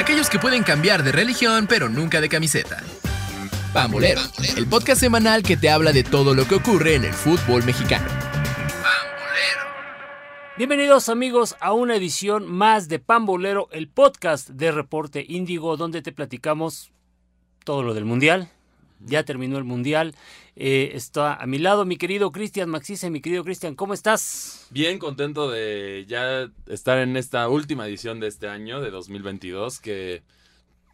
aquellos que pueden cambiar de religión pero nunca de camiseta. Pambolero, el podcast semanal que te habla de todo lo que ocurre en el fútbol mexicano. Bienvenidos amigos a una edición más de Pambolero, el podcast de Reporte Índigo, donde te platicamos todo lo del Mundial. Ya terminó el Mundial. Eh, está a mi lado mi querido Cristian Maxice. Mi querido Cristian, ¿cómo estás? Bien contento de ya estar en esta última edición de este año, de 2022, que,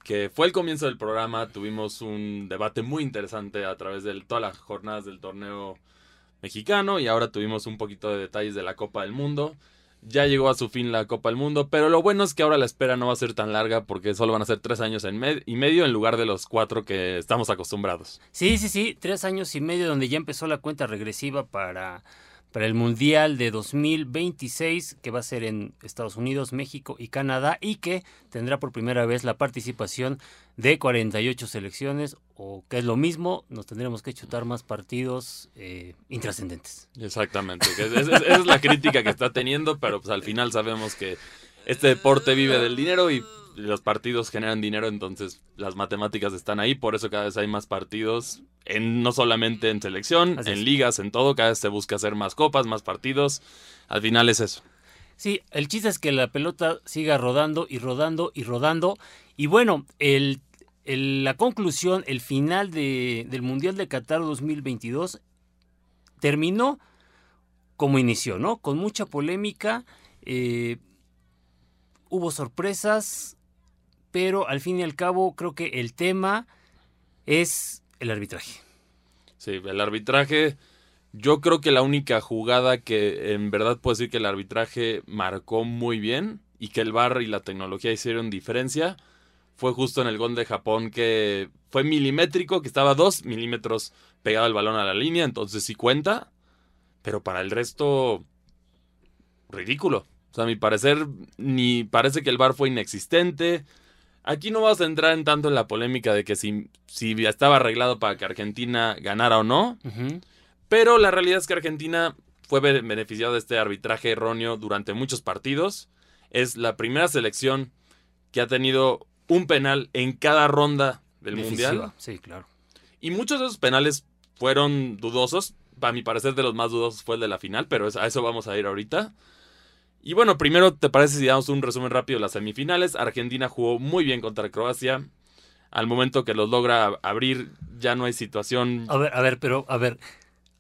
que fue el comienzo del programa. Tuvimos un debate muy interesante a través de todas las jornadas del torneo mexicano y ahora tuvimos un poquito de detalles de la Copa del Mundo. Ya llegó a su fin la Copa del Mundo, pero lo bueno es que ahora la espera no va a ser tan larga porque solo van a ser tres años en y medio en lugar de los cuatro que estamos acostumbrados. Sí, sí, sí, tres años y medio donde ya empezó la cuenta regresiva para para el Mundial de 2026 que va a ser en Estados Unidos, México y Canadá y que tendrá por primera vez la participación de 48 selecciones o que es lo mismo, nos tendremos que chutar más partidos eh, intrascendentes. Exactamente, esa es la crítica que está teniendo, pero pues al final sabemos que este deporte vive del dinero y los partidos generan dinero, entonces las matemáticas están ahí, por eso cada vez hay más partidos, en, no solamente en selección, en ligas, en todo, cada vez se busca hacer más copas, más partidos, al final es eso. Sí, el chiste es que la pelota siga rodando y rodando y rodando, y bueno, el, la conclusión, el final de, del Mundial de Qatar 2022 terminó como inició, ¿no? Con mucha polémica, eh, hubo sorpresas, pero al fin y al cabo creo que el tema es el arbitraje. Sí, el arbitraje, yo creo que la única jugada que en verdad puedo decir que el arbitraje marcó muy bien y que el VAR y la tecnología hicieron diferencia fue justo en el gol de Japón que fue milimétrico, que estaba dos milímetros pegado el balón a la línea, entonces sí cuenta, pero para el resto, ridículo. O sea, a mi parecer, ni parece que el VAR fue inexistente, Aquí no vamos a entrar en tanto en la polémica de que si, si estaba arreglado para que Argentina ganara o no. Pero la realidad es que Argentina fue beneficiado de este arbitraje erróneo durante muchos partidos. Es la primera selección que ha tenido un penal en cada ronda del Mundial. Sí, claro. Y muchos de esos penales fueron dudosos. Para mi parecer, de los más dudosos fue el de la final, pero a eso vamos a ir ahorita. Y bueno, primero, ¿te parece si damos un resumen rápido de las semifinales? Argentina jugó muy bien contra Croacia. Al momento que los logra abrir, ya no hay situación. A ver, a ver, pero, a ver.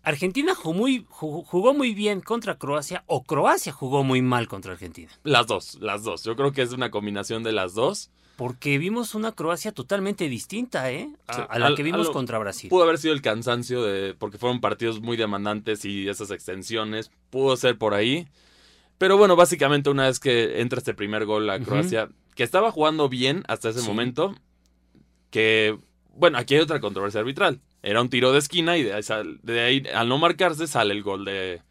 ¿Argentina jugó muy, jugó muy bien contra Croacia o Croacia jugó muy mal contra Argentina? Las dos, las dos. Yo creo que es una combinación de las dos. Porque vimos una Croacia totalmente distinta, ¿eh? A, la que vimos contra Brasil. Pudo haber sido el cansancio de. porque fueron partidos muy demandantes y esas extensiones. Pudo ser por ahí. Pero bueno, básicamente una vez que entra este primer gol a Croacia, que estaba jugando bien hasta ese momento, que, bueno, aquí hay otra controversia arbitral. Era un tiro de esquina y de ahí, al no marcarse sale el gol de,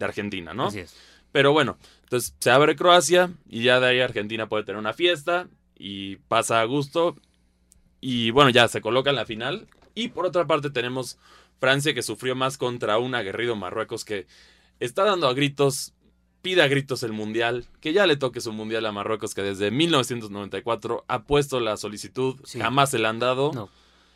Argentina, ¿no? Así es. Pero bueno, entonces se abre Croacia y ya de ahí Argentina puede tener una fiesta y pasa a gusto. Y bueno, ya se coloca en la final. Y por otra parte tenemos Francia que sufrió más contra un aguerrido Marruecos que está dando a gritos pida gritos el Mundial, que ya le toque su Mundial a Marruecos, que desde 1994 ha puesto la solicitud, jamás se le han dado.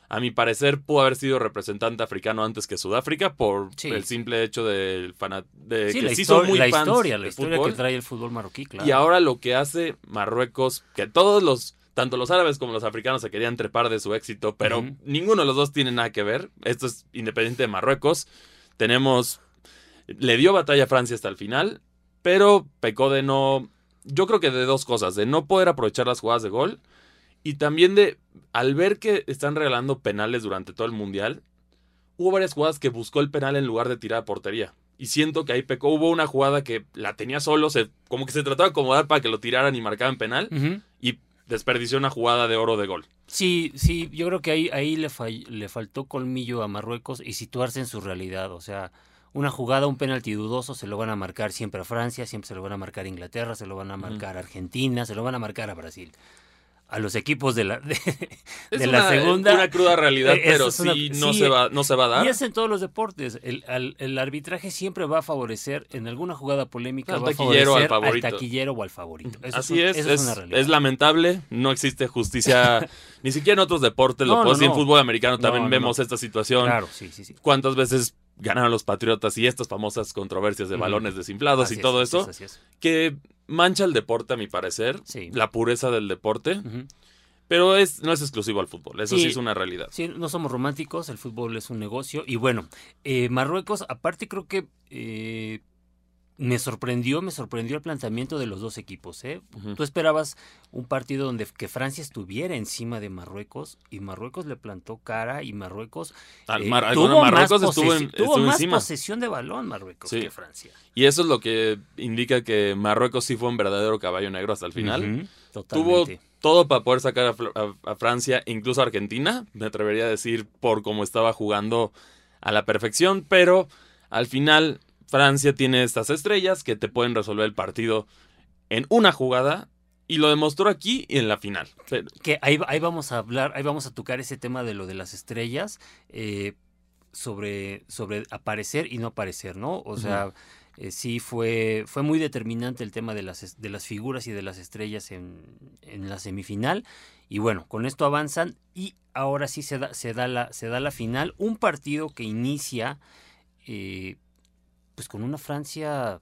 A mi parecer, pudo haber sido representante africano antes que Sudáfrica por el simple hecho del de que sí son muy la historia, la historia que trae el fútbol marroquí, claro. Y ahora lo que hace Marruecos, que todos los tanto los árabes como los africanos se querían trepar de su éxito, pero ninguno de los dos tiene nada que ver. Esto es independiente de Marruecos. Tenemos le dio batalla a Francia hasta el final pero pecó de no, yo creo que de dos cosas, de no poder aprovechar las jugadas de gol y también de, al ver que están regalando penales durante todo el mundial, hubo varias jugadas que buscó el penal en lugar de tirar a portería. Y siento que ahí pecó. Hubo una jugada que la tenía solo, se, como que se trataba de acomodar para que lo tiraran y marcaban penal. Y desperdició una jugada de oro de gol. Sí, sí, yo creo que ahí, ahí le, le faltó colmillo a Marruecos y situarse en su realidad. O sea, una jugada, un penalti dudoso, se lo van a marcar siempre a Francia, siempre se lo van a marcar a Inglaterra, se lo van a marcar a Argentina, se lo van a marcar a Brasil. a los equipos de la, de, Es una, la segunda. una cruda realidad, Eh, pero es una- sí, no, sí, se va, no se va a dar. Y es en todos los deportes. El, al- el arbitraje siempre va a favorecer, en alguna jugada polémica, Al va a al favorecer al, taquillero o al favorito. Eso Así es, eso es, una realidad. es lamentable, no existe justicia, ni siquiera en otros deportes, No, lo puedo no, decir, en fútbol americano No, también vemos esta situación. Claro, sí, sí, sí. ¿Cuántas veces ganaron los Patriotas y estas famosas controversias de balones desinflados Así y todo eso? es, así es. Que mancha el deporte, a mi parecer, Sí. la pureza del deporte, pero es, no es exclusivo al fútbol, eso sí, Sí. es una realidad. Sí, no somos románticos, el fútbol es un negocio. Y bueno, eh, Marruecos, aparte creo que eh, me sorprendió, me sorprendió el planteamiento de los dos equipos. ¿eh? Tú esperabas un partido donde que Francia estuviera encima de Marruecos y Marruecos le plantó cara y Marruecos Al eh, Mar- tuvo bueno, más Marruecos estuvo, en- tuvo más posesión de balón Marruecos Sí. que Francia. Y eso es lo que indica que Marruecos sí fue un verdadero caballo negro hasta el final. Ujú, Tuvo Totalmente. todo para poder sacar a- a Francia, incluso a Argentina, me atrevería a decir, por cómo estaba jugando a la perfección, pero al final Francia tiene estas estrellas que te pueden resolver el partido en una jugada y lo demostró aquí y en la final. Que ahí, ahí vamos a hablar, ahí vamos a tocar ese tema de lo de las estrellas, eh, sobre, sobre aparecer y no aparecer, ¿no? O sea, eh, sí fue, fue muy determinante el tema de las, de las figuras y de las estrellas en, en la semifinal. Y bueno, con esto avanzan y ahora sí se da, se da, la, se da la final. Un partido que inicia eh, pues con una Francia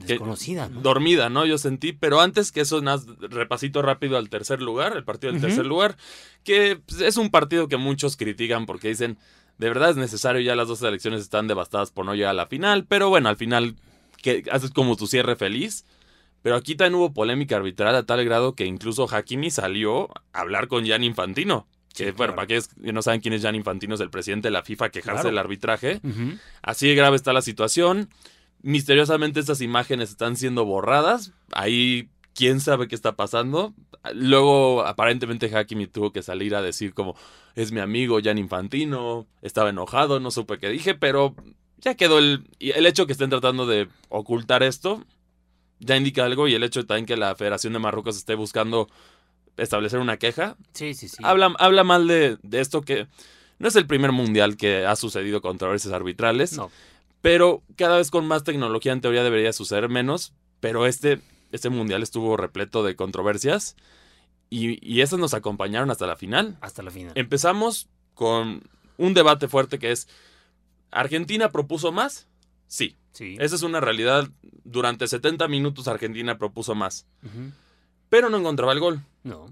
Que- desconocida, ¿no? dormida, ¿no? Yo sentí, pero antes que eso, más repasito rápido al tercer lugar, el partido del tercer lugar, que pues, es un partido que muchos critican porque dicen, de verdad es necesario, ya las dos selecciones están devastadas por no llegar a la final, pero bueno, al final que haces como tu cierre feliz. Pero aquí también hubo polémica arbitral a tal grado que incluso Hakimi salió a hablar con Jan Infantino. Que, Sí, bueno, claro. para aquellos que no saben quién es Jan Infantino, es el presidente de la FIFA quejarse Claro. del arbitraje. Así de grave está la situación. Misteriosamente estas imágenes están siendo borradas. Ahí quién sabe qué está pasando. Luego aparentemente Hakimi tuvo que salir a decir como es mi amigo Jan Infantino, estaba enojado, no supe qué dije, pero ya quedó el el hecho que estén tratando de ocultar esto ya indica algo y el hecho también que la Federación de Marruecos esté buscando establecer una queja Sí, sí, sí. habla, habla mal de, de esto que no es el primer mundial que ha sucedido controversias arbitrales, No, pero cada vez con más tecnología en teoría debería suceder menos, pero este, este mundial estuvo repleto de controversias y, y esas nos acompañaron hasta la final. hasta la final. Empezamos con un debate fuerte que es, ¿Argentina propuso más? Sí, Sí. esa es una realidad. Durante 70 minutos Argentina propuso más, Ujú. Pero no encontraba el gol. No,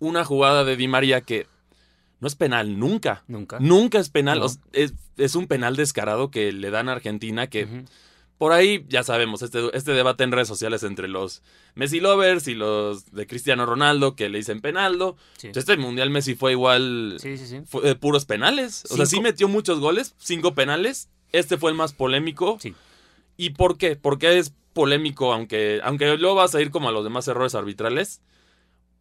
Una jugada de Di María que no es penal nunca. nunca. Nunca es penal. No. o sea, es, es un penal descarado que le dan a Argentina que por ahí ya sabemos, este, este debate en redes sociales entre los Messi lovers y los de Cristiano Ronaldo que le dicen penaldo. Sí. Este mundial Messi fue igual sí, sí, sí. fue de puros penales. O sea, sí metió muchos goles, cinco penales. Este fue el más polémico. Sí. ¿Y por qué? Porque es polémico, aunque, aunque luego vas a ir como a los demás errores arbitrales.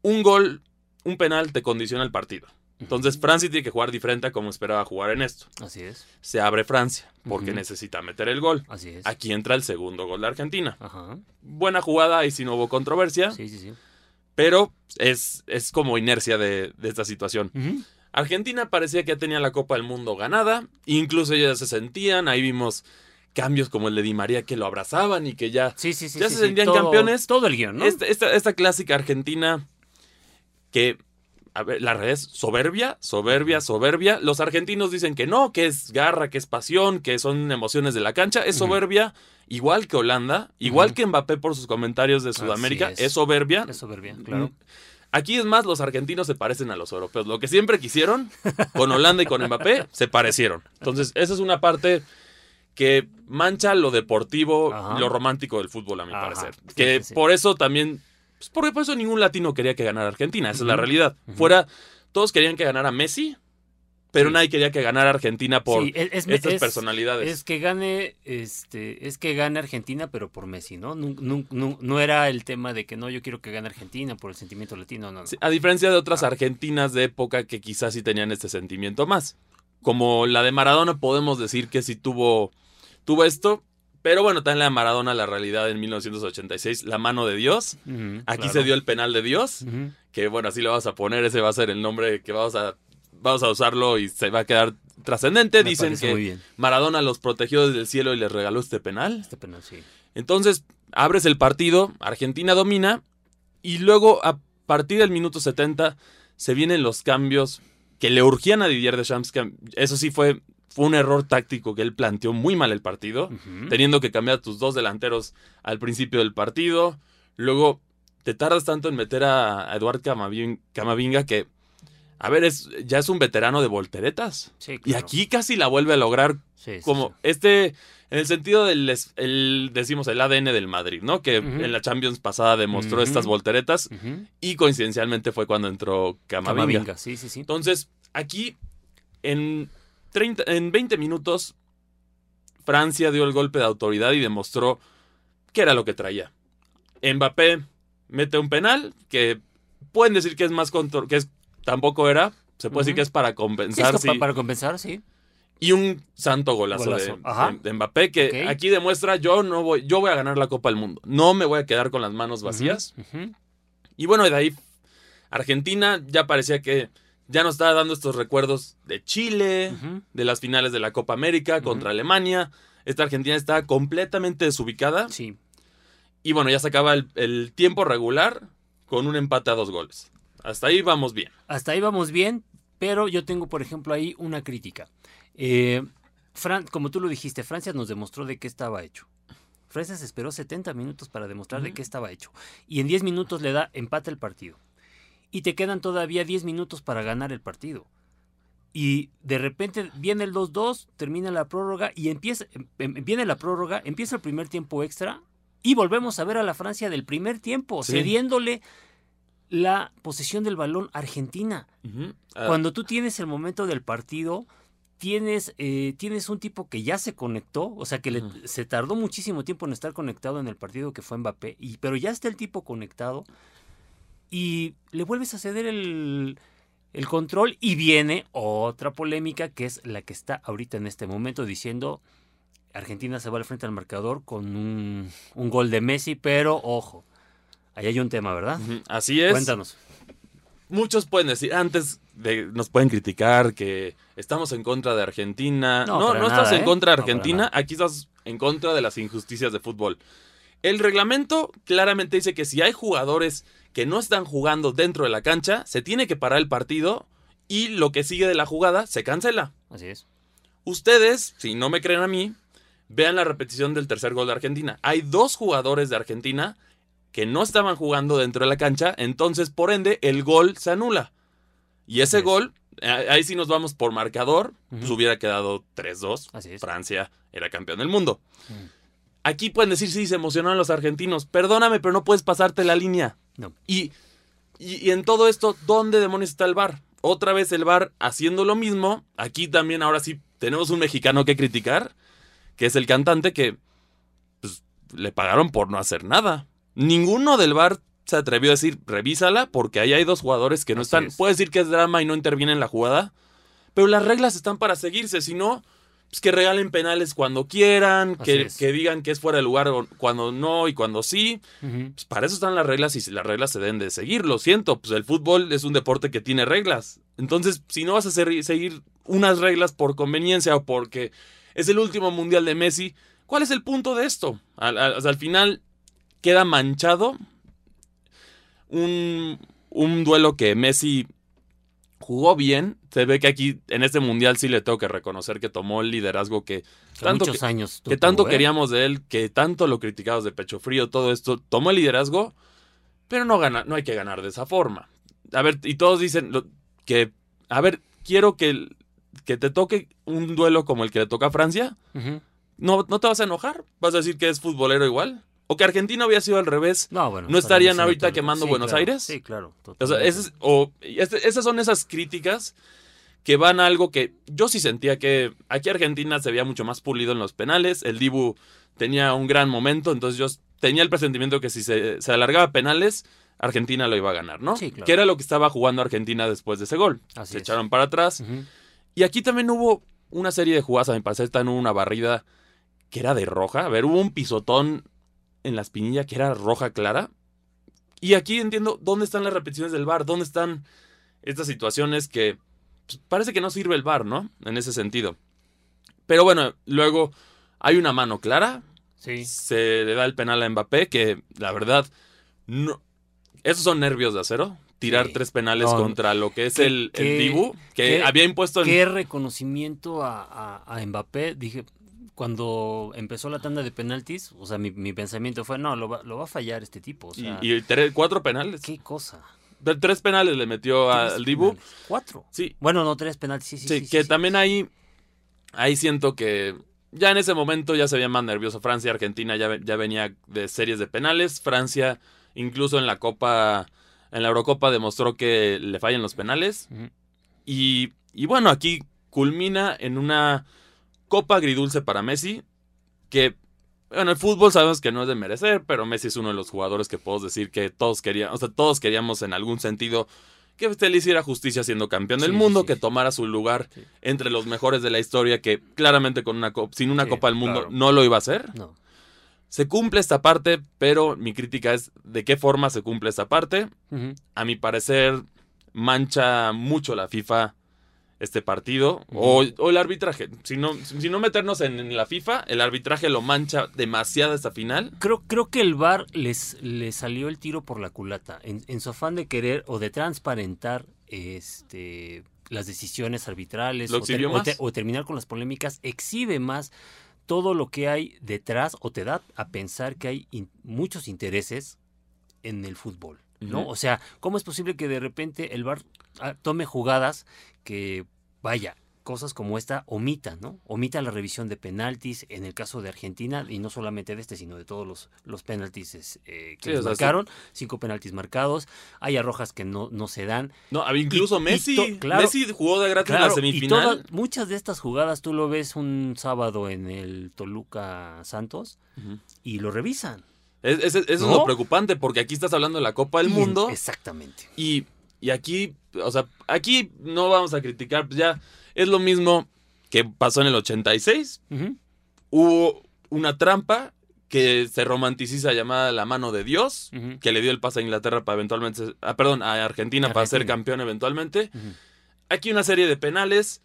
Un gol, un penal te condiciona el partido. Entonces Francia tiene que jugar diferente a como esperaba jugar en esto. Así es, Se abre Francia porque necesita meter el gol. así es. Aquí entra el segundo gol de Argentina. Ajá. Buena jugada, y si no hubo controversia, Sí, sí, sí. pero es, es como inercia de, de esta situación. Argentina parecía que ya tenía la Copa del Mundo ganada, incluso ellos se sentían, ahí vimos cambios como el de Di María que lo abrazaban y que ya... Sí, sí, sí. ¿Ya se sentían Todo- campeones? Todo el guion, ¿no? Esta, esta, esta clásica Argentina que, a ver, la realidad es soberbia, soberbia, soberbia. Los argentinos dicen que no, que es garra, que es pasión, que son emociones de la cancha. Es soberbia, igual que Holanda, igual que Mbappé por sus comentarios de Sudamérica. es. Es. soberbia. Es soberbia, claro. Aquí es más, los argentinos se parecen a los europeos. Lo que siempre quisieron con Holanda y con Mbappé, se parecieron. Entonces, esa es una parte que mancha lo deportivo, Ajá. lo romántico del fútbol, a mi Ajá. parecer. Sí, Que sí, por eso también, pues porque por eso ningún latino quería que ganara Argentina, esa es la realidad. Fuera, todos querían que ganara Messi, pero Sí. nadie quería que ganara Argentina por Sí, es, es- estas es- personalidades. Es que gane, este, es que gane Argentina, pero por Messi, ¿no? No, no- no- no era el tema de que no, yo quiero que gane Argentina por el sentimiento latino, no, no. Sí, a diferencia de otras Ah. argentinas de época que quizás sí tenían este sentimiento más. Como la de Maradona podemos decir que sí tuvo, tuvo esto, Pero bueno, también la Maradona, la realidad en 1986, la mano de Dios. Aquí claro. se dio el penal de Dios, que bueno, así lo vas a poner, ese va a ser el nombre que vamos a, vamos a usarlo y se va a quedar trascendente. Me Dicen que muy bien. Maradona los protegió desde el cielo y les regaló este penal. Este penal, sí. Entonces, abres el partido, Argentina domina y luego a partir del minuto 70 se vienen los cambios que le urgían a Didier Deschamps. que eso sí fue, fue un error táctico que él planteó muy mal el partido, teniendo que cambiar tus dos delanteros al principio del partido. Luego te tardas tanto en meter a, Eduard Camavin- Camavinga que, a ver, es, ya es un veterano de volteretas. Sí, Y claro. aquí casi la vuelve a lograr Sí, como sí. este, en el sentido del, el, decimos, el ADN del Madrid, ¿no? Que en la Champions pasada demostró estas volteretas y coincidencialmente fue cuando entró Camavinga. Camavinga, sí, sí, sí. Entonces, aquí, en, 30, en 20 minutos, Francia dio el golpe de autoridad y demostró qué era lo que traía. Mbappé mete un penal que pueden decir que es más control, que es, tampoco era, se puede decir que es para Sí, es compensar. que sí. para compensar, sí. Y un santo golazo, Golazo, de- Mbappé que aquí demuestra yo no voy, yo voy a ganar la Copa del Mundo. No me voy a quedar con las manos vacías. Y bueno, de ahí Argentina ya parecía que ya nos estaba dando estos recuerdos de Chile, de las finales de la Copa América contra Alemania. Esta Argentina está completamente desubicada. Sí. Y bueno, ya se acaba el, el tiempo regular con un empate a dos goles. Hasta ahí vamos bien. Hasta ahí vamos bien, pero yo tengo, por ejemplo, ahí una crítica. Eh, Fran, como tú lo dijiste, Francia nos demostró de qué estaba hecho. Francia se esperó 70 minutos para demostrar de qué estaba hecho. Y en 10 minutos le da empate el partido. Y te quedan todavía 10 minutos para ganar el partido. Y de repente viene el 2-2, termina la prórroga y empieza, em- em- viene la prórroga, empieza el primer tiempo extra y volvemos a ver a la Francia del primer tiempo, Sí. cediéndole la posesión del balón Argentina. Ah, Cuando tú tienes el momento del partido, tienes, eh, tienes un tipo que ya se conectó, o sea que le- se tardó muchísimo tiempo en estar conectado en el partido que fue Mbappé, y, pero ya está el tipo conectado y le vuelves a ceder el, el control y viene otra polémica que es la que está ahorita en este momento diciendo Argentina se va al frente al marcador con un, un gol de Messi, pero ojo, ahí hay un tema, ¿verdad? Así es. Cuéntanos. Muchos pueden decir, antes de, nos pueden criticar que estamos en contra de Argentina. No, No, estás en ¿eh? contra de Argentina, aquí estás en contra de las injusticias de fútbol. El reglamento claramente dice que si hay jugadores que no están jugando dentro de la cancha, se tiene que parar el partido y lo que sigue de la jugada se cancela. Así es. Ustedes, si no me creen a mí, vean la repetición del tercer gol de Argentina. Hay dos jugadores de Argentina que no estaban jugando dentro de la cancha, entonces por ende el gol se anula. Y ese Así gol, ahí sí nos vamos por marcador, pues Ujú. hubiera quedado 3-2. Así es. Francia era campeón del mundo. Aquí pueden decir, sí, se emocionaron los argentinos. Perdóname, pero no puedes pasarte la línea. No. Y, y, y en todo esto, ¿dónde demonios está el VAR? Otra vez el VAR haciendo lo mismo. Aquí también, ahora sí, tenemos un mexicano que criticar, que es el cantante que pues, le pagaron por no hacer nada. Ninguno del VAR se atrevió a decir, revísala, porque ahí hay dos jugadores que no Así están. es. Puede decir que es drama y no interviene en la jugada, pero las reglas están para seguirse, si no, pues que regalen penales cuando quieran, que, es. que digan que es fuera de lugar cuando no y cuando sí. Pues para eso están las reglas y las reglas se deben de seguir, lo siento, pues el fútbol es un deporte que tiene reglas. Entonces, si no vas a ser- seguir unas reglas por conveniencia o porque es el último mundial de Messi, ¿cuál es el punto de esto? Al, al- al final queda manchado un, un duelo que Messi jugó bien. Se ve que aquí en este mundial sí le tengo que reconocer que tomó el liderazgo que Que tanto muchos que- años. que tuvo, tanto ¿eh? queríamos de él, que tanto lo criticamos de pecho frío, todo esto, tomó el liderazgo, pero no gana, no hay que ganar de esa forma. A ver, y todos dicen lo- que, a ver, quiero que, que te toque un duelo como el que le toca a Francia, no, no te vas a enojar, vas a decir que es futbolero igual, o que Argentina había sido al revés. No, bueno. ¿No estarían ahorita quemando sí, Buenos claro. Aires? Sí, claro. O sea, esas son esas críticas que van a algo que yo sí sentía que aquí Argentina se veía mucho más pulido en los penales. El Dibu tenía un gran momento, entonces yo tenía el presentimiento que si se, se alargaba penales, Argentina lo iba a ganar, ¿no? Sí, claro. Que era lo que estaba jugando Argentina después de ese gol. Así se es. echaron para atrás. Y aquí también hubo una serie de jugadas, a mi parecer, hubo una barrida que era de roja. A ver, hubo un pisotón en la espinilla que era roja clara. Y aquí entiendo dónde están las repeticiones del bar, dónde están estas situaciones que pues, parece que no sirve el bar, ¿no? En ese sentido. Pero bueno, luego hay una mano clara. Sí. Se le da el penal a Mbappé, que la verdad, no. Esos son nervios de acero. Tirar Sí. tres penales No, contra lo que es qué- el, el qué- Dibu, que qué- había impuesto en. Qué reconocimiento a, a- a Mbappé. Dije, cuando empezó la tanda de penaltis, o sea, mi, mi pensamiento fue, no, lo va, lo va a fallar este tipo. O y- sea, y, tres- cuatro penales. qué cosa. Tres penales le metió al Dibu. penales. Cuatro. Sí, Bueno, no, tres penaltis. Sí, sí, Sí, sí, que sí, también ahí, ahí siento que ya en ese momento ya se veía más nervioso. Francia, Argentina ya, ya venía de series de penales. Francia, incluso en la Copa, en la Eurocopa, demostró que le fallan los penales. Y, y bueno, aquí culmina en una Copa agridulce para Messi, que, bueno, el fútbol sabemos que no es de merecer, pero Messi es uno de los jugadores que puedo decir que todos queríamos, o sea, todos queríamos en algún sentido que usted le hiciera justicia siendo campeón del Sí, mundo, sí, que tomara su lugar Sí. entre los mejores de la historia, que claramente con una sin una Copa del Mundo claro. no lo iba a hacer. No. Se cumple esta parte, pero mi crítica es de qué forma se cumple esta parte. A mi parecer, mancha mucho la FIFA este partido o, o el arbitraje. Si no, si no meternos en, en la FIFA, el arbitraje lo mancha demasiado esta final. Creo, creo que el VAR les, les salió el tiro por la culata. En, en su afán de querer o de transparentar este, las decisiones arbitrales ¿Lo o, ter- exhibió o más? te- o terminar con las polémicas, exhibe más todo lo que hay detrás o te da a pensar que hay in- muchos intereses en el fútbol. ¿no? O sea, ¿cómo es posible que de repente el VAR ah, tome jugadas que, vaya, cosas como esta omita, ¿no? Omita la revisión de penaltis en el caso de Argentina y no solamente de este, sino de todos los, los penaltis eh, que Sí, les marcaron, cinco penaltis marcados, hay arrojas que no, no se dan. No, incluso Y- Messi. claro. Messi jugó de gratis en la Claro, y semifinal. muchas de estas jugadas tú lo ves un sábado en el Toluca Santos y lo revisan. Es- es- eso es lo preocupante, porque aquí estás hablando de la Copa del Mundo. Exactamente. Y, y aquí, o sea, aquí no vamos a criticar, pues ya es lo mismo que pasó en el 86. Ujú. Hubo una trampa que se romanticiza llamada la mano de Dios, que le dio el pase a Inglaterra para eventualmente, ah, perdón, a Argentina, para ser campeón eventualmente. Aquí una serie de penales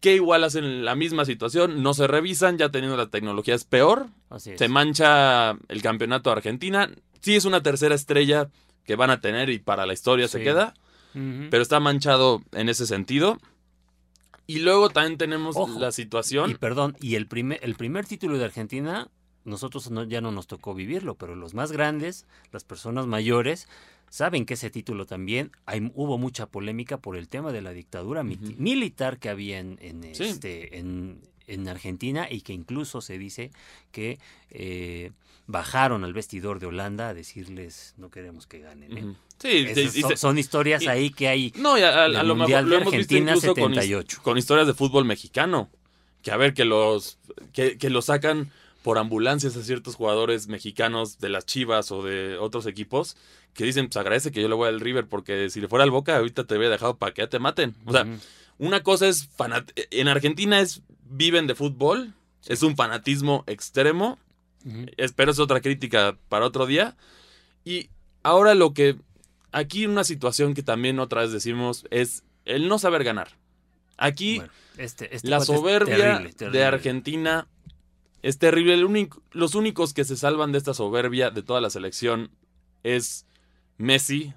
que igual hacen la misma situación, no se revisan, ya teniendo la tecnología es peor, Así es. se mancha el campeonato de Argentina. Sí es una tercera estrella que van a tener y para la historia se queda, pero está manchado en ese sentido. Y luego también tenemos Ojo. la Y situación. perdón, y el primer, el primer título de Argentina, nosotros no- ya no nos tocó vivirlo, pero los más grandes, las personas mayores, saben que ese título también, hay, hubo mucha polémica por el tema de la dictadura militar que había en, en, Sí. este, en, en Argentina y que incluso se dice que eh, bajaron al vestidor de Holanda a decirles no queremos que ganen. ¿eh". Sí, Esas son, se- son historias y- ahí que hay No, y a, a- a del lo mejor lo hemos visto Argentina incluso con, his- 78. con historias de fútbol mexicano. Que a ver, que los que, que los sacan por ambulancias a ciertos jugadores mexicanos de las Chivas o de otros equipos que dicen, pues agradece que yo le voy al River porque si le fuera al Boca ahorita te había dejado para que ya te maten. O sea, una cosa es en Argentina es viven de fútbol, es un fanatismo extremo Ujú. Espero es otra crítica para otro día. Y ahora lo que aquí una situación que también otra vez decimos es el no saber ganar. Aquí Bueno, este- este la soberbia terrible, de. Argentina es terrible. El único- los únicos que se salvan de esta soberbia de toda la selección es Messi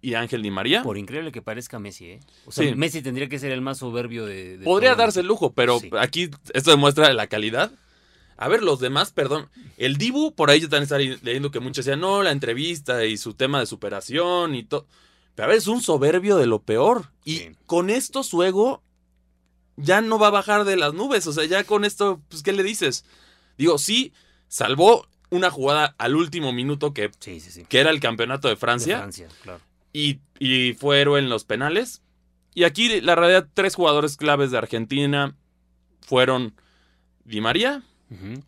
y Ángel Di María. Por increíble que parezca Messi, ¿eh? O sea, Sí. Messi tendría que ser el más soberbio de. de Podría darse el lujo, pero Sí. aquí esto demuestra la calidad. A ver, los demás, perdón. El Dibu, por ahí yo también estaba leyendo que muchos decían, no, la entrevista y su tema de superación y todo. Pero a ver, es un soberbio de lo peor. Y Sí. con esto su ego ya no va a bajar de las nubes. O sea, ya con esto, pues, ¿qué le dices? Digo, sí, salvó una jugada al último minuto que, Sí, sí, sí. que era el campeonato de De Francia Francia, claro. y, y fue héroe en los penales. Y aquí, la realidad, tres jugadores claves de Argentina fueron Di María,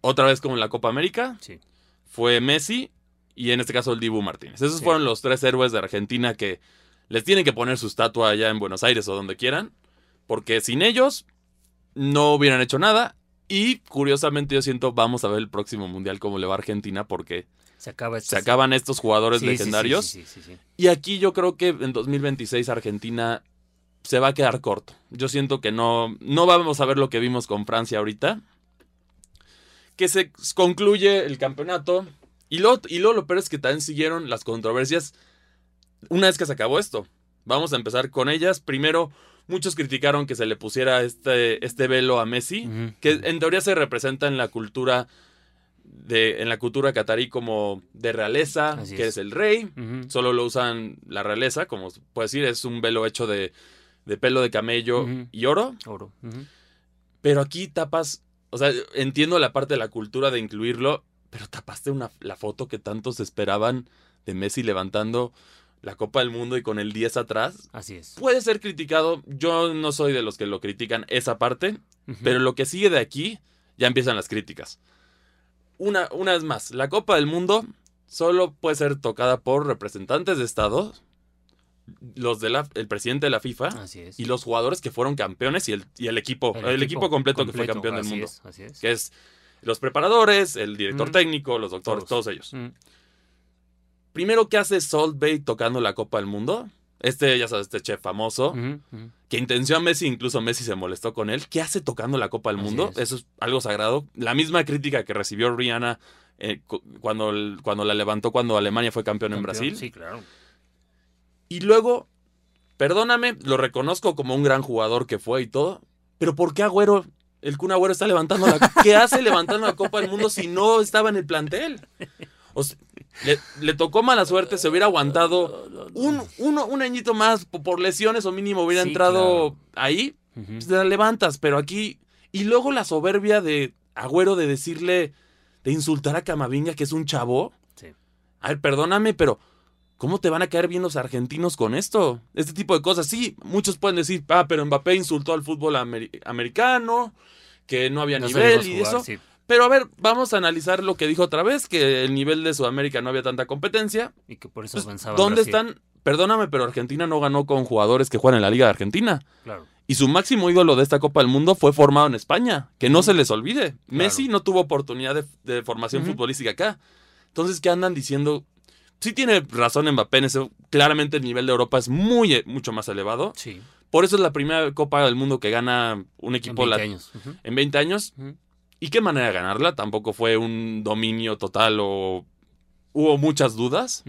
Otra vez como en la Copa América, Sí. fue Messi y en este caso el Dibu Martínez. Esos Sí. fueron los tres héroes de Argentina que les tienen que poner su estatua allá en Buenos Aires o donde quieran, porque sin ellos no hubieran hecho nada Y curiosamente yo siento, vamos a ver el próximo mundial cómo le va a Argentina porque Se acaba se acaban estos jugadores Sí, legendarios. sí. Y aquí yo creo que en 2026 Argentina se va a quedar corto. Yo siento que no, no vamos a ver lo que vimos con Francia ahorita. Que se concluye el campeonato. Y luego, y luego lo peor es que también siguieron las controversias una vez que se acabó esto. Vamos a empezar con ellas. Primero, muchos criticaron que se le pusiera este, este velo a Messi, que en teoría se representa en la cultura de, en la cultura catarí como de realeza, Así que es. es el rey, solo lo usan la realeza, como se puede decir, es un velo hecho de, de pelo de camello y oro. Oro. Pero aquí tapas, o sea, entiendo la parte de la cultura de incluirlo, pero tapaste una, la foto que tantos esperaban de Messi levantando la Copa del Mundo y con el 10 atrás. Así es. Puede ser criticado, yo no soy de los que lo critican esa parte, pero lo que sigue de aquí ya empiezan las críticas. Una, una vez más, la Copa del Mundo solo puede ser tocada por representantes de Estado, los de la, el presidente de la FIFA Así es. y los jugadores que fueron campeones y el, y el equipo, el, equipo, completo, que fue campeón del mundo, es, así es. que es los preparadores, el director Mm. técnico, los doctores, Todos. todos ellos. Mm. Primero, ¿qué hace Salt Bay tocando la Copa del Mundo? Este, ya sabes, este chef famoso, que intenció a Messi, incluso Messi se molestó con él. ¿Qué hace tocando la Copa del Así Mundo? es. Eso es algo sagrado. La misma crítica que recibió Rihanna eh, cu- cuando, cuando la levantó cuando Alemania fue campeón, en Campeón, Brasil. Sí, claro. Y luego, perdóname, lo reconozco como un gran jugador que fue y todo, pero ¿por qué Agüero, el Kun Agüero está levantando la... ¿Qué hace levantando la Copa del Mundo si no estaba en el plantel? O sea, le, le tocó mala suerte, se hubiera aguantado un, uno, un añito más po- por lesiones o mínimo hubiera Sí, entrado ahí, pues te la levantas, pero aquí... Y luego la soberbia de Agüero de decirle, de insultar a Camavinga, que es un chavo. Sí. A ver, perdóname, pero ¿cómo te van a caer bien los argentinos con esto? Este tipo de cosas. Sí, muchos pueden decir, ah, pero Mbappé insultó al fútbol ameri- americano, que no había No nivel y jugar, eso. sí. Pero a ver, vamos a analizar lo que dijo otra vez, que el nivel de Sudamérica no había tanta competencia. Y que por eso Pues, avanzaba ¿Dónde Brasil. están? Perdóname, pero Argentina no ganó con jugadores que juegan en la Liga de Argentina. Claro. Y su máximo ídolo de esta Copa del Mundo fue formado en España. Que no se les olvide. Messi no tuvo oportunidad de, de formación futbolística acá. Entonces, ¿qué andan diciendo? Sí tiene razón Mbappé en eso. Claramente el nivel de Europa es muy, eh, mucho más elevado. Sí. Por eso es la primera Copa del Mundo que gana un En equipo 20 lat- años. Ujú. en 20 años. ¿Y qué manera de ganarla? Tampoco fue un dominio total o hubo muchas dudas.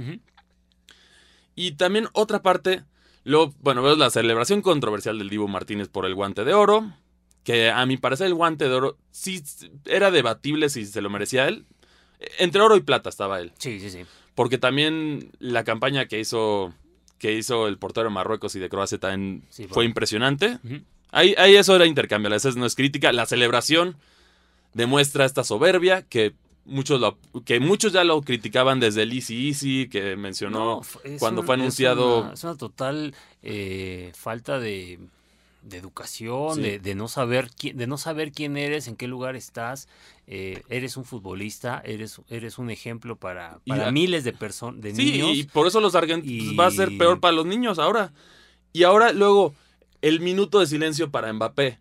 Y también otra parte, luego, bueno, vemos la celebración controversial del Dibu Martínez por el guante de oro, que a mi parecer el guante de oro sí era debatible si se lo merecía él. Entre oro y plata estaba él, Sí, sí, sí. Porque también la campaña que hizo que hizo el portero de Marruecos y de Croacia también Sí, fue impresionante. Ahí, ahí eso era intercambiable, esa no es crítica. La celebración demuestra esta soberbia que muchos, lo- que muchos ya lo criticaban desde el Easy Easy, que mencionó No, cuando un- fue es anunciado. una- Es una, total eh, falta de, de educación, Sí. de, de no saber quién, de no saber quién eres, en qué lugar estás. Eh, eres un futbolista, eres, eres un ejemplo para, para miles de personas, de Sí, niños. y por eso los argentinos y- va a ser peor para los niños ahora. Y ahora luego el minuto de silencio para Mbappé,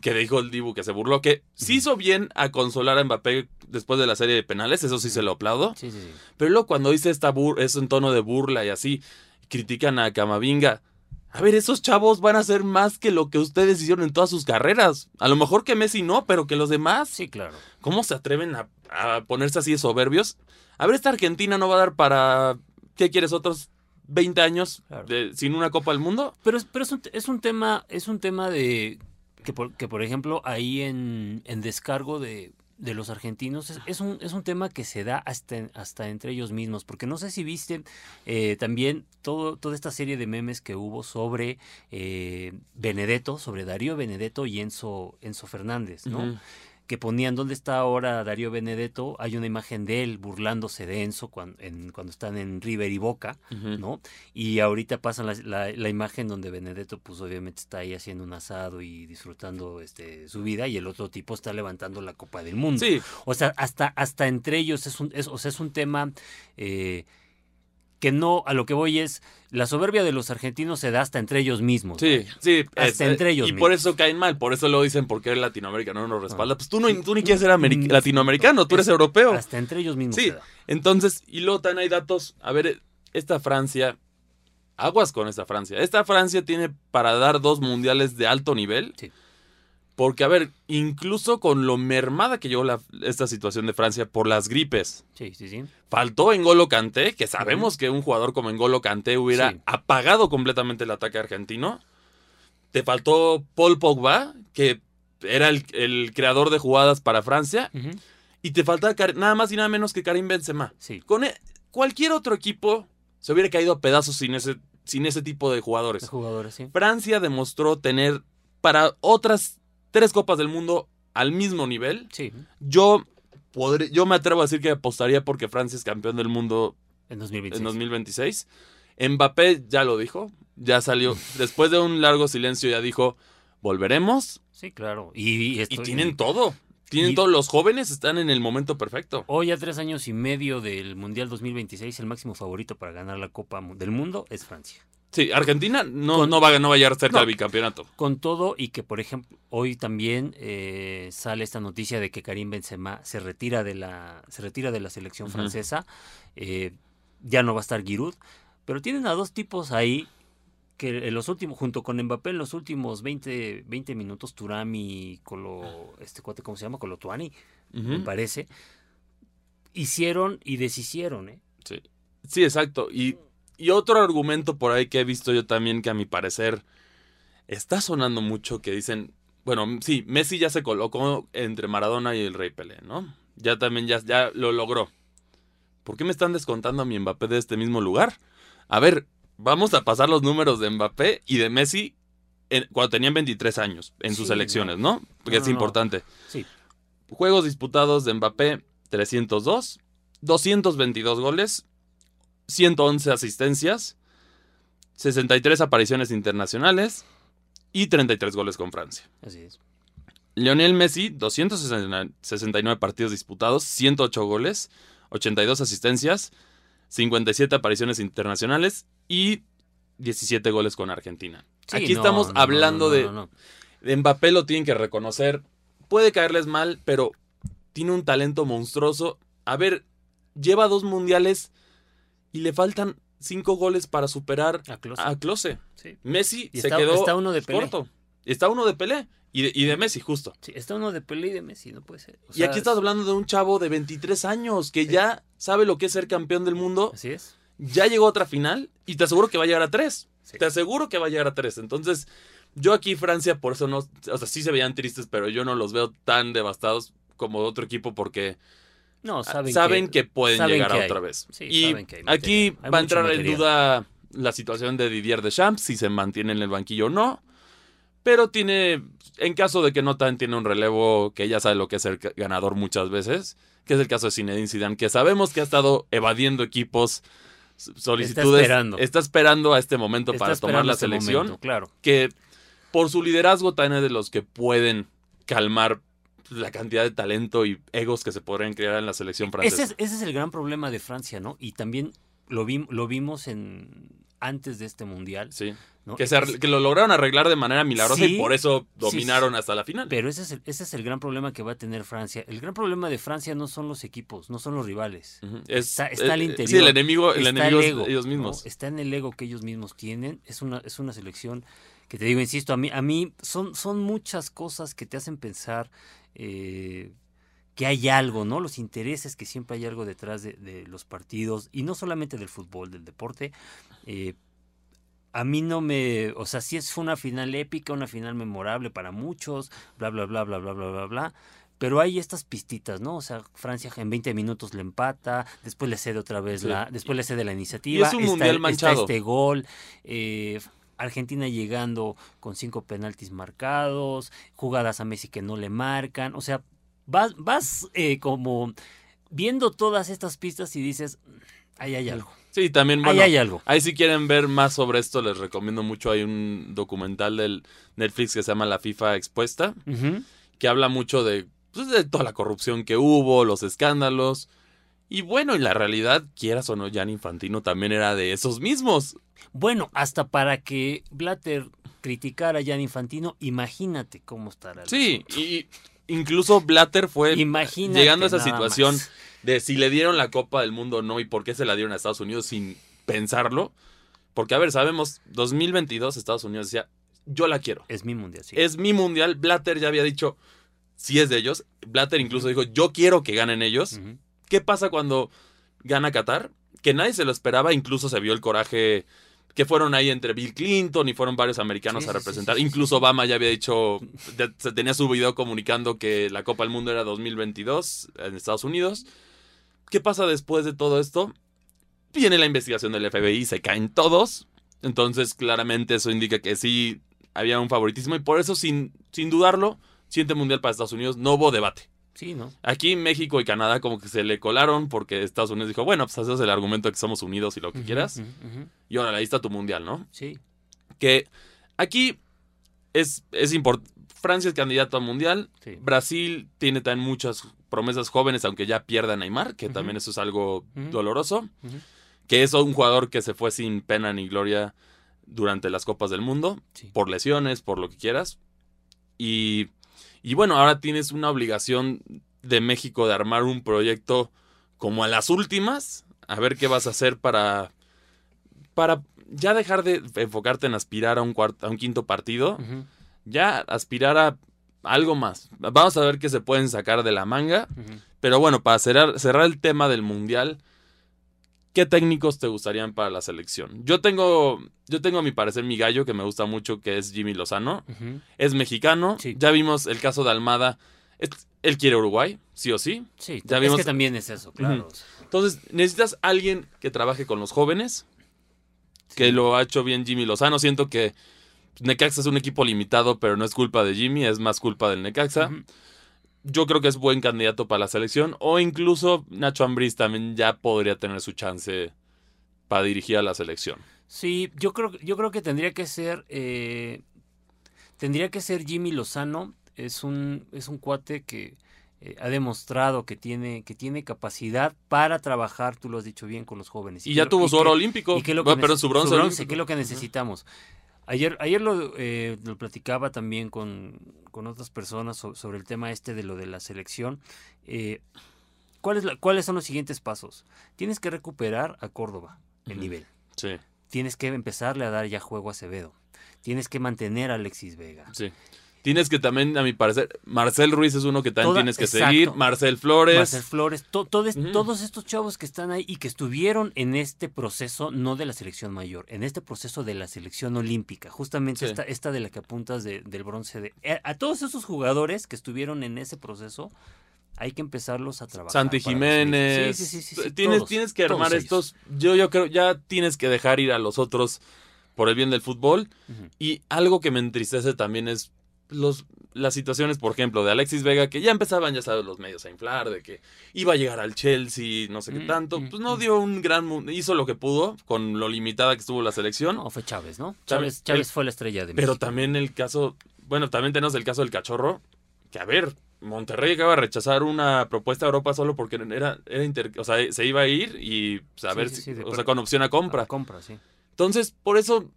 que dijo el Dibu que se burló, que sí hizo bien a consolar a Mbappé después de la serie de penales, eso sí se lo aplaudo. Sí, sí, sí. Pero luego cuando dice esta bur eso en tono de burla y así, critican a Camavinga. A ver, esos chavos van a hacer más que lo que ustedes hicieron en todas sus carreras. A lo mejor que Messi no, pero que los demás. Sí, claro. ¿Cómo se atreven a, a ponerse así de soberbios? A ver, esta Argentina no va a dar para. ¿Qué quieres? ¿Otros 20 años Claro. de- sin una Copa del Mundo? Pero, es- pero es, un, es un tema, es un tema de que por, que por ejemplo ahí en, en descargo de, de los argentinos es, es un, es un tema que se da hasta, hasta entre ellos mismos, porque no sé si viste eh, también todo, toda esta serie de memes que hubo sobre eh, Benedetto, sobre Darío Benedetto y Enzo, Enzo Fernández, ¿no? Que ponían dónde está ahora Darío Benedetto, hay una imagen de él burlándose de Enzo cuando, cuando están en River y Boca. ¿no? Y ahorita pasan la, la- la imagen donde Benedetto, pues obviamente está ahí haciendo un asado y disfrutando este, su vida, y el otro tipo está levantando la Copa del Mundo. Sí, O sea, hasta, hasta entre ellos es un, es, o sea, es un tema eh, que no, a lo que voy es, la soberbia de los argentinos se da hasta entre ellos mismos. Sí, sí. Hasta entre ellos Y mismos. por eso caen mal, por eso lo dicen porque eres latinoamericano, no nos respalda. Pues tú no, tú ni quieres ser Mm, latinoamericano, tú eres es- europeo. Hasta entre ellos mismos Sí, se da. entonces, y luego también hay datos. A ver, esta Francia, aguas con esta Francia. Esta Francia tiene para dar dos mundiales de alto nivel. Sí. Porque, a ver, incluso con lo mermada que llegó la- esta situación de Francia por las gripes, Sí, sí, sí. faltó Engolo Kanté, que sabemos que un jugador como Engolo Kanté hubiera Sí. apagado completamente el ataque argentino. Te faltó Paul Pogba, que era el, el creador de jugadas para Francia. Y te falta Kar- nada más y nada menos que Karim Benzema. Sí. Con e- cualquier otro equipo se hubiera caído a pedazos sin ese, sin ese tipo de jugadores. De jugadores, sí. Francia demostró tener para otras tres copas del mundo al mismo nivel. Sí, Yo, podré- yo me atrevo a decir que apostaría porque Francia es campeón del mundo en 2026. en 2026. Mbappé ya lo dijo, ya salió. Después de un largo silencio ya dijo, volveremos. Sí, claro. Y, y Y esto- tienen todo. Tienen y- todos los jóvenes, están en el momento perfecto. Hoy a tres años y medio del Mundial 2026, el máximo favorito para ganar la Copa del Mundo es Francia. Sí, Argentina no, Con- no, va, no va a llegar cerca No. del bicampeonato. Con todo y que, por ejemplo, hoy también eh, sale esta noticia de que Karim Benzema se retira de la, se retira de la selección francesa. eh, ya no va a estar Giroud. Pero tienen a dos tipos ahí que en los últimos, junto con Mbappé, en los últimos 20, 20 minutos, Turami y Colo, este cuate, ¿cómo se llama? Colotuani, me Ujú. parece, hicieron y deshicieron, ¿eh? Sí. Sí, exacto. Y, y otro argumento por ahí que he visto yo también que a mi parecer está sonando mucho que dicen, bueno, sí, Messi ya se colocó entre Maradona y el Rey Pelé, ¿no? Ya también ya, ya lo logró. ¿Por qué me están descontando a mi Mbappé de este mismo lugar? A ver, vamos a pasar los números de Mbappé y de Messi en- cuando tenían 23 años en sus Sí, elecciones, ¿no? Porque No, es no, no. importante. Sí. Juegos disputados de Mbappé, 302. 222 goles. 111 asistencias. 63 apariciones internacionales. Y 33 goles con Francia. Así es. Lionel Messi, 269 partidos disputados, 108 goles, 82 asistencias, 57 apariciones internacionales y 17 goles con Argentina. Sí, Aquí no, estamos no, hablando no, de Mbappé, lo tienen que reconocer. Puede caerles mal, pero tiene un talento monstruoso. A ver, lleva dos mundiales y le faltan cinco goles para superar A. Sí. Messi Y se está- quedó está uno de Pelé. corto. Está uno de Pelé y de, y de Messi, justo. Sí, está uno de Pelé y de Messi, no puede ser. O y aquí estás hablando de un chavo de 23 años que ya sabe lo que es ser campeón del mundo, Así es. ya llegó a otra final y te aseguro que va a llegar a tres. Sí. Te aseguro que va a llegar a tres. Entonces, yo aquí Francia, por eso no, o sea, sí se veían tristes, pero yo no los veo tan devastados como otro equipo porque No, saben, saben, que, pueden saben llegar que a otra vez. Sí, y saben que hay aquí va a entrar en duda la situación de Didier Deschamps, si se mantiene en el banquillo o no. Pero tiene, en caso de que no tan tiene un relevo que ya sabe lo que es ser ganador muchas veces, que es el caso de Zinedine Zidane, que sabemos que ha estado evadiendo equipos, solicitudes, esperando. está esperando a este momento Está para tomar la ese selección, momento, claro. que por su liderazgo también es de los que pueden calmar la cantidad de talento y egos que se podrían crear en la selección francesa. Ese es, ese es el gran problema de Francia, ¿no? Y también lo, vi- lo vimos en antes de este mundial. Sí. ¿no? Que, se Es- que lo lograron arreglar de manera milagrosa Sí, y por eso dominaron sí. hasta la final. Pero ese es, el, ese es el gran problema que va a tener Francia. El gran problema de Francia no son los equipos, no son los rivales. Es- Está, está al eh, interior. Sí, el enemigo, el enemigo el es ego, ellos ¿no? mismos. Está en el ego que ellos mismos tienen. Es una, es una selección que te digo, insisto, a mí, a mí son, son muchas cosas que te hacen pensar eh, que hay algo, ¿no? Los intereses, que siempre hay algo detrás de, de los partidos, y no solamente del fútbol, del deporte. eh, a mí no me, o sea, sí es una final épica, una final memorable para muchos, bla, bla, bla, bla, bla, bla, bla, bla. Pero hay estas pistitas, ¿no? O sea, Francia en 20 minutos le empata, después le cede otra vez Sí. la, después le cede la iniciativa. es un está- mundial está manchado. este gol, eh, Argentina llegando con cinco penaltis marcados, jugadas a Messi que no le marcan, o sea, vas, vas eh, como viendo todas estas pistas y dices, ahí hay algo, Sí, también, ahí hay algo. ahí si quieren ver más sobre esto, les recomiendo mucho. Hay un documental del Netflix que se llama La FIFA Expuesta, que habla mucho de, pues, de toda la corrupción que hubo, los escándalos. Y bueno, en la realidad, quieras o no, Jan Infantino también era de esos mismos. Bueno, hasta para que Blatter criticara a Jan Infantino, imagínate cómo estará. el Sí, asunto. y incluso Blatter fue Imagínate llegando a esa situación más. de si le dieron la Copa del Mundo o no y por qué se la dieron a Estados Unidos sin pensarlo. Porque, a ver, sabemos, 2022 Estados Unidos decía, yo la quiero. Es mi mundial, sí. Es mi mundial. Blatter ya había dicho, si es de ellos. Blatter incluso dijo, yo quiero que ganen ellos. ¿Qué pasa cuando gana Qatar? Que nadie se lo esperaba, incluso se vio el coraje que fueron ahí entre Bill Clinton y fueron varios americanos Sí, a representar. sí, sí, incluso. Obama ya había dicho, se tenía su video comunicando que la Copa del Mundo era 2022 en Estados Unidos. ¿Qué pasa después de todo esto? Viene la investigación del FBI, se caen todos. Entonces, claramente eso indica que sí había un favoritismo y por eso, sin, sin dudarlo, siguiente mundial para Estados Unidos, no hubo debate. Sí, ¿no? Aquí México y Canadá como que se le colaron porque Estados Unidos dijo, bueno, pues haces el argumento de que somos unidos y lo que quieras. Y ahora ahí está tu mundial, ¿no? Sí. Que aquí es, es importante. Francia es candidato al mundial. Sí. Brasil tiene también muchas promesas jóvenes, aunque ya pierda a Neymar, que también eso es algo doloroso. Que es un jugador que se fue sin pena ni gloria durante las Copas del Mundo, Sí. por lesiones, por lo que quieras. Y, y bueno, ahora tienes una obligación de México de armar un proyecto como a las últimas, a ver qué vas a hacer para, para ya dejar de enfocarte en aspirar a un, cuart- a un quinto partido, ya aspirar a algo más. Vamos a ver qué se pueden sacar de la manga. Pero bueno, para cerrar, cerrar el tema del mundial, ¿qué técnicos te gustarían para la selección? Yo tengo, yo tengo a mi parecer mi gallo que me gusta mucho, que es Jimmy Lozano. Es mexicano. Sí. Ya vimos el caso de Almada. Es- él quiere Uruguay, sí o sí. Sí, Ya es vimos- que también es eso, claro. Entonces, necesitas alguien que trabaje con los jóvenes, que lo ha hecho bien Jimmy Lozano. Siento que Necaxa es un equipo limitado, pero no es culpa de Jimmy, es más culpa del Necaxa. Ujú. Yo creo que es buen candidato para la selección. O incluso Nacho Ambriz también ya podría tener su chance para dirigir a la selección. Sí, yo creo, yo creo que tendría que ser, eh, tendría que ser Jimmy Lozano. Es un, es un cuate que eh, ha demostrado que tiene, que tiene capacidad para trabajar, tú lo has dicho bien, con los jóvenes. Y ya tuvo su oro olímpico. y que lo que Bueno, pero su bronce, olímpico. que es lo que necesitamos. Ayer, ayer lo, eh, lo platicaba también con, con otras personas so- sobre el tema este de lo de la selección. Eh, ¿cuál es la- ¿Cuáles son los siguientes pasos? Tienes que recuperar a Córdoba el nivel. Sí, Tienes que empezarle a dar ya juego a Acevedo. Tienes que mantener a Alexis Vega. sí. Tienes que también, a mi parecer, Marcel Ruiz es uno que también Toda- tienes que exacto. seguir. Marcel Flores. Marcel Flores, to- todos estos chavos que están ahí y que estuvieron en este proceso, no de la selección mayor, en este proceso de la selección olímpica, justamente Sí. esta, esta de la que apuntas de- del bronce. De, eh, a todos esos jugadores que estuvieron en ese proceso, hay que empezarlos a trabajar. Santi Jiménez. 2000. Sí, sí, sí, tienes, todos, tienes que armar estos. Yo, yo creo, ya tienes que dejar ir a los otros por el bien del fútbol. Y algo que me entristece también es los, las situaciones, por ejemplo, de Alexis Vega, que ya empezaban, ya sabes, los medios a inflar, de que iba a llegar al Chelsea, no sé qué Mm, tanto. mm, Pues no mm. dio un gran. Hizo lo que pudo con lo limitada que estuvo la selección. No, fue Chávez, ¿no? Chávez, Chávez, el- fue la estrella de pero México. también el caso. Bueno, también tenemos el caso del cachorro. Que a ver, Monterrey acaba de rechazar una propuesta de Europa solo porque era, era inter- o sea, se iba a ir y pues, a Sí, ver, sí, si- sí, de o sea, con opción a compra. Ah, compra, sí. Entonces, por eso,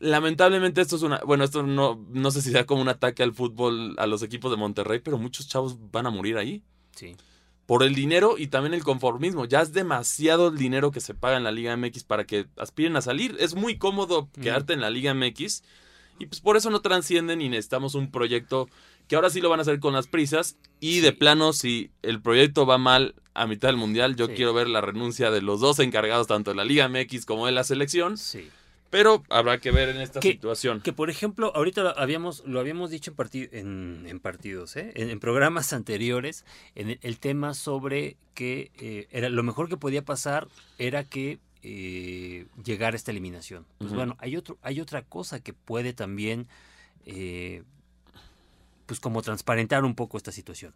lamentablemente esto es una, bueno, esto no, no sé si sea como un ataque al fútbol, a los equipos de Monterrey, pero muchos chavos van a morir ahí. Sí. Por el dinero y también el conformismo. Ya es demasiado el dinero que se paga en la Liga MX para que aspiren a salir. Es muy cómodo quedarte en la Liga MX. Y pues por eso no transcienden y necesitamos un proyecto que ahora sí lo van a hacer con las prisas. Y Sí. de plano, si el proyecto va mal a mitad del mundial, yo Sí. quiero ver la renuncia de los dos encargados, tanto de la Liga MX como de la selección. Sí. Pero habrá que ver en esta ¿Qué- situación. Que por ejemplo, ahorita lo habíamos, lo habíamos dicho en, parti- en, en partidos, ¿eh? en, en programas anteriores, en el, el tema sobre que eh, era lo mejor que podía pasar era que eh, llegara esta eliminación. Pues bueno, hay otro, hay otra cosa que puede también, eh, pues como transparentar un poco esta situación.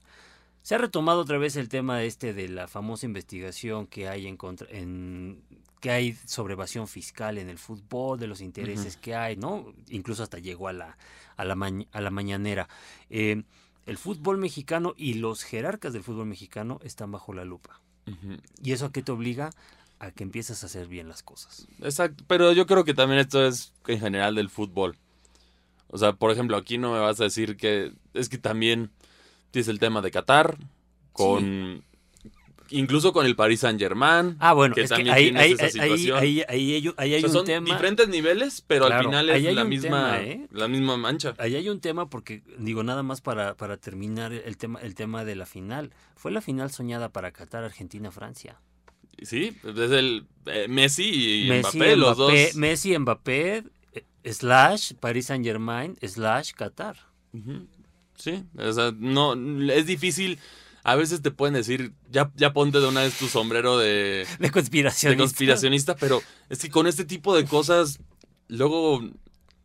Se ha retomado otra vez el tema este de la famosa investigación que hay en contra, en que hay sobre evasión fiscal en el fútbol, de los intereses que hay, ¿no? Incluso hasta llegó a la, a la, mañ- a la mañanera. Eh, el fútbol mexicano y los jerarcas del fútbol mexicano están bajo la lupa. ¿Y eso a qué te obliga? A que empieces a hacer bien las cosas. Exacto, pero yo creo que también esto es en general del fútbol. O sea, por ejemplo, aquí no me vas a decir que es que también tienes el tema de Qatar con incluso con el Paris Saint-Germain. Ah, bueno, que es que también ahí, tienes ahí, esa ahí, ahí, situación. ahí, ahí hay, O sea, un son tema. diferentes niveles, pero Claro, al final es la misma tema, ¿eh? la misma mancha. Ahí hay un tema porque, digo, nada más para, para terminar el tema, el tema de la final. Fue la final soñada para Qatar, Argentina, Francia. Sí, es el eh, Messi y Messi, Mbappé, los dos. Messi, Mbappé, eh, slash Paris Saint Germain, slash Qatar. Sí, o sea, no, es difícil. A veces te pueden decir, ya, ya ponte de una vez tu sombrero de, De conspiración. de conspiracionista, pero es que con este tipo de cosas, luego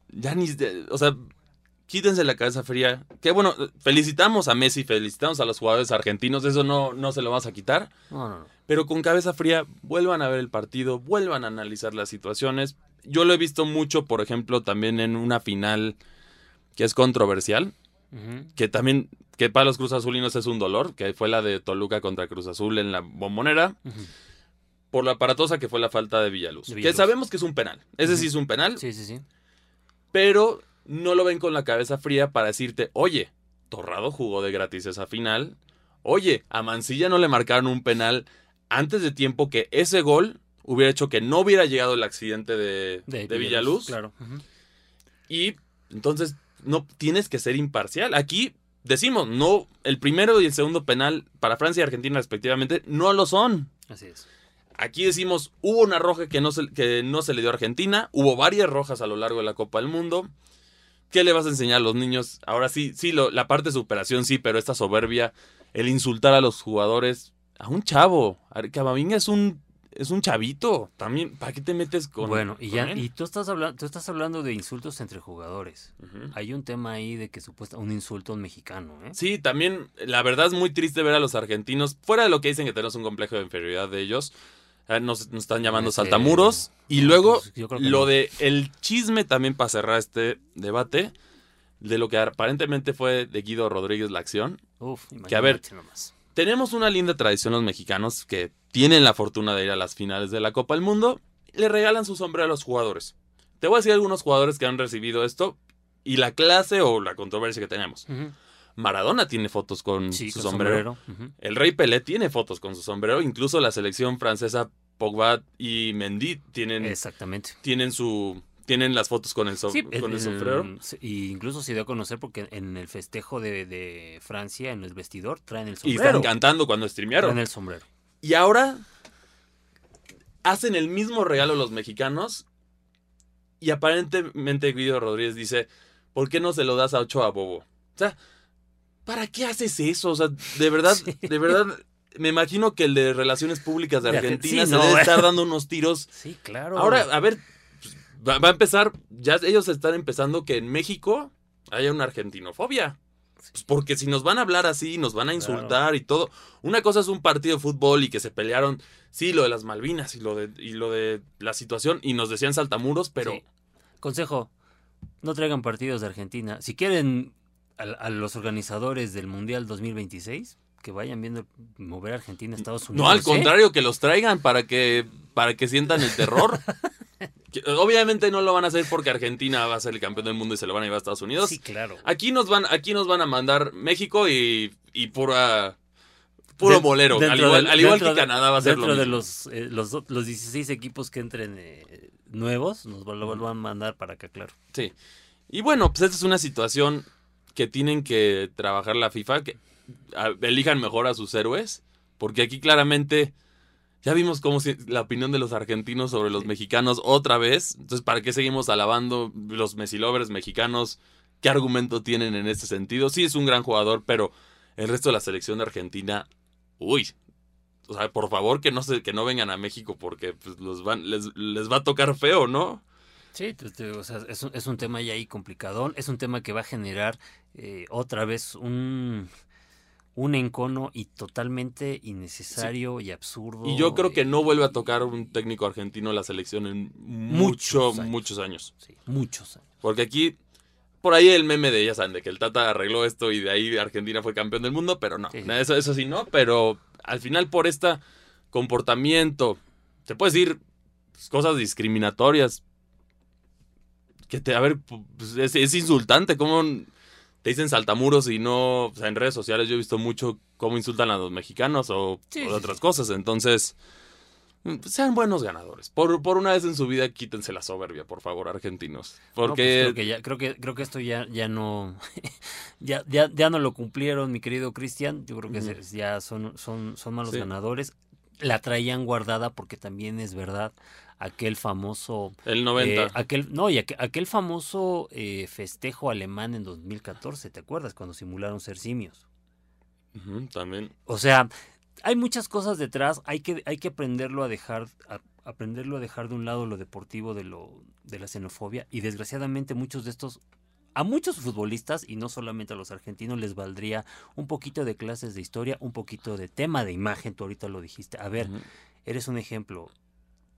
ya ni. O sea, quítense la cabeza fría. Que bueno, felicitamos a Messi, felicitamos a los jugadores argentinos, eso no, no se lo vas a quitar. No, no, no. Pero con cabeza fría, vuelvan a ver el partido, vuelvan a analizar las situaciones. Yo lo he visto mucho, por ejemplo, también en una final que es controversial, que también, que para los Cruz Azulinos es un dolor, que fue la de Toluca contra Cruz Azul en la bombonera, por la aparatosa que fue la falta de Villaluz. De Que sabemos que es un penal. Ese sí es un penal, Sí, sí, sí. pero no lo ven con la cabeza fría para decirte, oye, Torrado jugó de gratis esa final. Oye, a Mancilla no le marcaron un penal antes de tiempo que ese gol hubiera hecho que no hubiera llegado el accidente de, de Villaluz. Claro. Y entonces no tienes que ser imparcial. Aquí decimos, no, el primero y el segundo penal para Francia y Argentina respectivamente no lo son. Así es. Aquí decimos, hubo una roja que no, se, que no se le dio a Argentina, hubo varias rojas a lo largo de la Copa del Mundo. ¿Qué le vas a enseñar a los niños? Ahora sí, sí, lo- la parte de superación sí, pero esta soberbia, el insultar a los jugadores, a un chavo, Camavinga es un, es un chavito, también, ¿para qué te metes con bueno, y con ya, él? y tú estás hablando, tú estás hablando de insultos entre jugadores. Hay un tema ahí de que supuesta un insulto a un mexicano, ¿eh? Sí, también la verdad es muy triste ver a los argentinos, fuera de lo que dicen que tenemos un complejo de inferioridad de ellos, eh, nos, nos están llamando saltamuros. Y luego pues, yo creo que lo no. de el chisme también para cerrar este debate, de lo que aparentemente fue de Guido Rodríguez la acción. Uf, que a ver, nomás. Tenemos una linda tradición los mexicanos que tienen la fortuna de ir a las finales de la Copa del Mundo, le regalan su sombrero a los jugadores. Te voy a decir algunos jugadores que han recibido esto y la clase o la controversia que tenemos. Maradona tiene fotos con Sí, su con sombrero. El Rey Pelé tiene fotos con su sombrero. Incluso la selección francesa Pogba y Mendy tienen, Exactamente. tienen su tienen las fotos con el, so- Sí, con el el- sombrero. se- y incluso se dio a conocer porque en el festejo de, de Francia, en el vestidor, traen el Y sombrero. están cantando cuando streamearon. Traen el sombrero. Y ahora hacen el mismo regalo los mexicanos. Y aparentemente Guido Rodríguez dice: ¿Por qué no se lo das a Ochoa Bobo? O sea, ¿para qué haces eso? O sea, de verdad, Sí. de verdad, me imagino que el de Relaciones Públicas de De Argen- Argentina sí, se no, debe eh. estar dando unos tiros. Sí, claro. Ahora, a ver, va, va a empezar, ya ellos están empezando que en México haya una argentinofobia. Pues porque si nos van a hablar así, nos van a insultar y todo. Una cosa es un partido de fútbol y que se pelearon, sí, lo de las Malvinas y lo de, y lo de la situación y nos decían saltamuros, pero Sí. Consejo, no traigan partidos de Argentina. Si quieren a, a los organizadores del Mundial 2026, que vayan viendo mover a Argentina a Estados Unidos. no al ¿eh? contrario, que los traigan para que, para que sientan el terror. Obviamente no lo van a hacer porque Argentina va a ser el campeón del mundo y se lo van a llevar a Estados Unidos. Sí, claro. Aquí nos van, aquí nos van a mandar México y, y pura puro De- molero. Al igual, del- al igual dentro que de- Canadá va a ser lo Dentro de mismo. los, eh, los, los 16 equipos que entren eh, nuevos, nos lo vuelvan a mandar para acá, claro. Sí. Y bueno, pues esta es una situación que tienen que trabajar la FIFA, que a- elijan mejor a sus héroes, porque aquí claramente ya vimos cómo la opinión de los argentinos sobre los mexicanos otra vez. Entonces, ¿para qué seguimos alabando los Messi lovers mexicanos? ¿Qué argumento tienen en este sentido? Sí, es un gran jugador, pero el resto de la selección de Argentina, uy. O sea, por favor que no se, que no vengan a México porque pues, los van, les, les va a tocar feo, ¿no? Sí, o sea, es, un, es un tema ya ahí complicadón, es un tema que va a generar eh, otra vez un, un encono y totalmente innecesario y absurdo. Y yo creo que no vuelve a tocar un técnico argentino la selección en mucho, Muchos años. muchos años. sí, muchos años. Porque aquí, por ahí el meme de, ya saben, de que el Tata arregló esto y de ahí Argentina fue campeón del mundo, pero no, Sí. eso, eso sí no, pero al final por este comportamiento, se puede decir cosas discriminatorias, que te, a ver, pues, es, es insultante, cómo te dicen saltamuros y no, o sea, en redes sociales yo he visto mucho cómo insultan a los mexicanos o, Sí, o sí, otras cosas, entonces... pues, Sean buenos ganadores. Por, por una vez en su vida quítense la soberbia, por favor, argentinos. No, pues Porque creo que ya, creo que, creo que esto ya, ya no, ya, ya, ya no lo cumplieron, mi querido Cristian. Yo creo que se- ya son, son, son malos Sí. ganadores. La traían guardada porque también es verdad aquel famoso, el 90. eh, aquel, no, y aquel, aquel famoso eh, festejo alemán en 2014, ¿te acuerdas? Cuando simularon ser simios. También. O sea, hay muchas cosas detrás, hay que, hay que aprenderlo a dejar, a- aprenderlo a dejar de un lado lo deportivo de lo, de la xenofobia, y desgraciadamente muchos de estos, a muchos futbolistas, y no solamente a los argentinos, les valdría un poquito de clases de historia, un poquito de tema de imagen, tú ahorita lo dijiste. A ver, eres un ejemplo.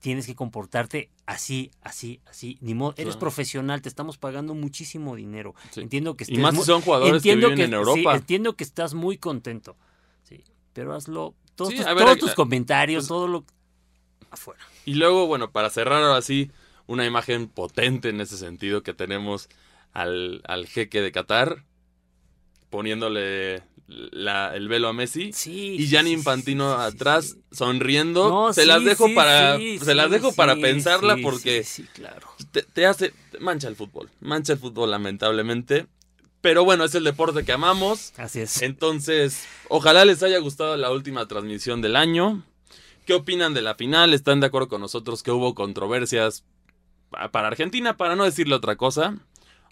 Tienes que comportarte así, así, así. Ni modo, eres Claro. profesional, te estamos pagando muchísimo dinero. Sí. Entiendo que Y estés más muy- si son jugadores entiendo que viven en sí, Europa. entiendo que estás muy contento. Sí, pero hazlo. Todos, Sí, tus, ver, todos tus comentarios, pues- todo lo. afuera. Y luego, bueno, para cerrar ahora sí, una imagen potente en ese sentido que tenemos al, al jeque de Qatar poniéndole la- el velo a Messi. Sí. Y Gianni Infantino sí, sí, atrás sonriendo. No, se las dejo para se las dejo para pensarla porque claro. te, te hace te mancha el fútbol, mancha el fútbol lamentablemente. Pero bueno, es el deporte que amamos. Así es. Entonces, ojalá les haya gustado la última transmisión del año. ¿Qué opinan de la final? ¿Están de acuerdo con nosotros que hubo controversias pa- para Argentina, para no decirle otra cosa?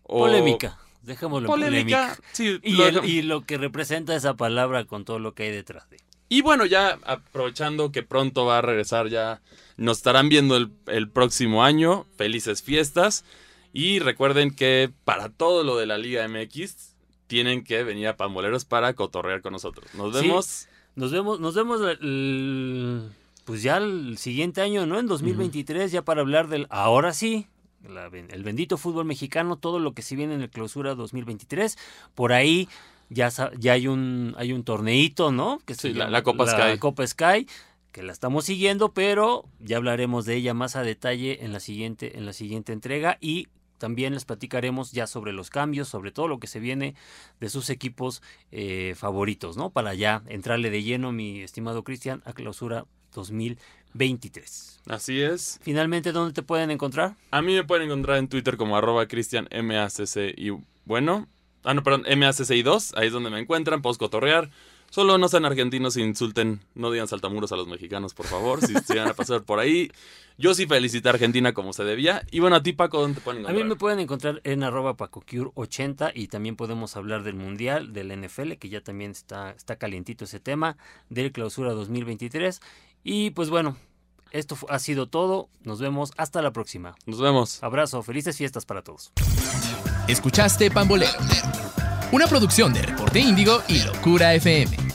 O- Polémica. Dejémoslo Polémica. polémica. Sí, Y, lo el- dejamos. y lo que representa esa palabra con todo lo que hay detrás de. Y bueno, ya aprovechando que pronto va a regresar, ya nos estarán viendo el, el próximo año. Felices fiestas. Y recuerden que para todo lo de la Liga MX, tienen que venir a Pamboleros para cotorrear con nosotros. Nos Sí. vemos. Nos vemos, nos vemos el- pues ya el siguiente año, ¿no? En 2023, ya para hablar del, ahora sí, la el bendito fútbol mexicano, todo lo que se viene en el clausura 2023. Por ahí ya, ya hay un hay un torneito, ¿no? Que Sí, la- llama la Copa Sky. Copa Sky, que la estamos siguiendo, pero ya hablaremos de ella más a detalle en la siguiente, en la siguiente entrega y también les platicaremos ya sobre los cambios, sobre todo lo que se viene de sus equipos eh, favoritos, ¿no? Para ya entrarle de lleno, mi estimado Cristian, a clausura 2023. Así es. Finalmente, ¿dónde te pueden encontrar? A mí me pueden encontrar en Twitter como arroba cristian MACC y bueno. Ah, no, perdón, MACCI2. Ahí es donde me encuentran. Puedo cotorrear. Solo no sean argentinos e insulten. No digan saltamuros a los mexicanos, por favor. Si se van a pasar por ahí. Yo sí felicité a Argentina como se debía. Y bueno, a ti, Paco, ¿dónde te pueden A encontrar? mí me pueden encontrar en arroba pacocure80 y también podemos hablar del Mundial, del NFL, que ya también está, está calientito ese tema, del clausura 2023. Y pues bueno, esto ha sido todo. Nos vemos hasta la próxima. Nos vemos. Abrazo, felices fiestas para todos. Escuchaste Pambolero, una producción de Reporte Índigo y Locura FM.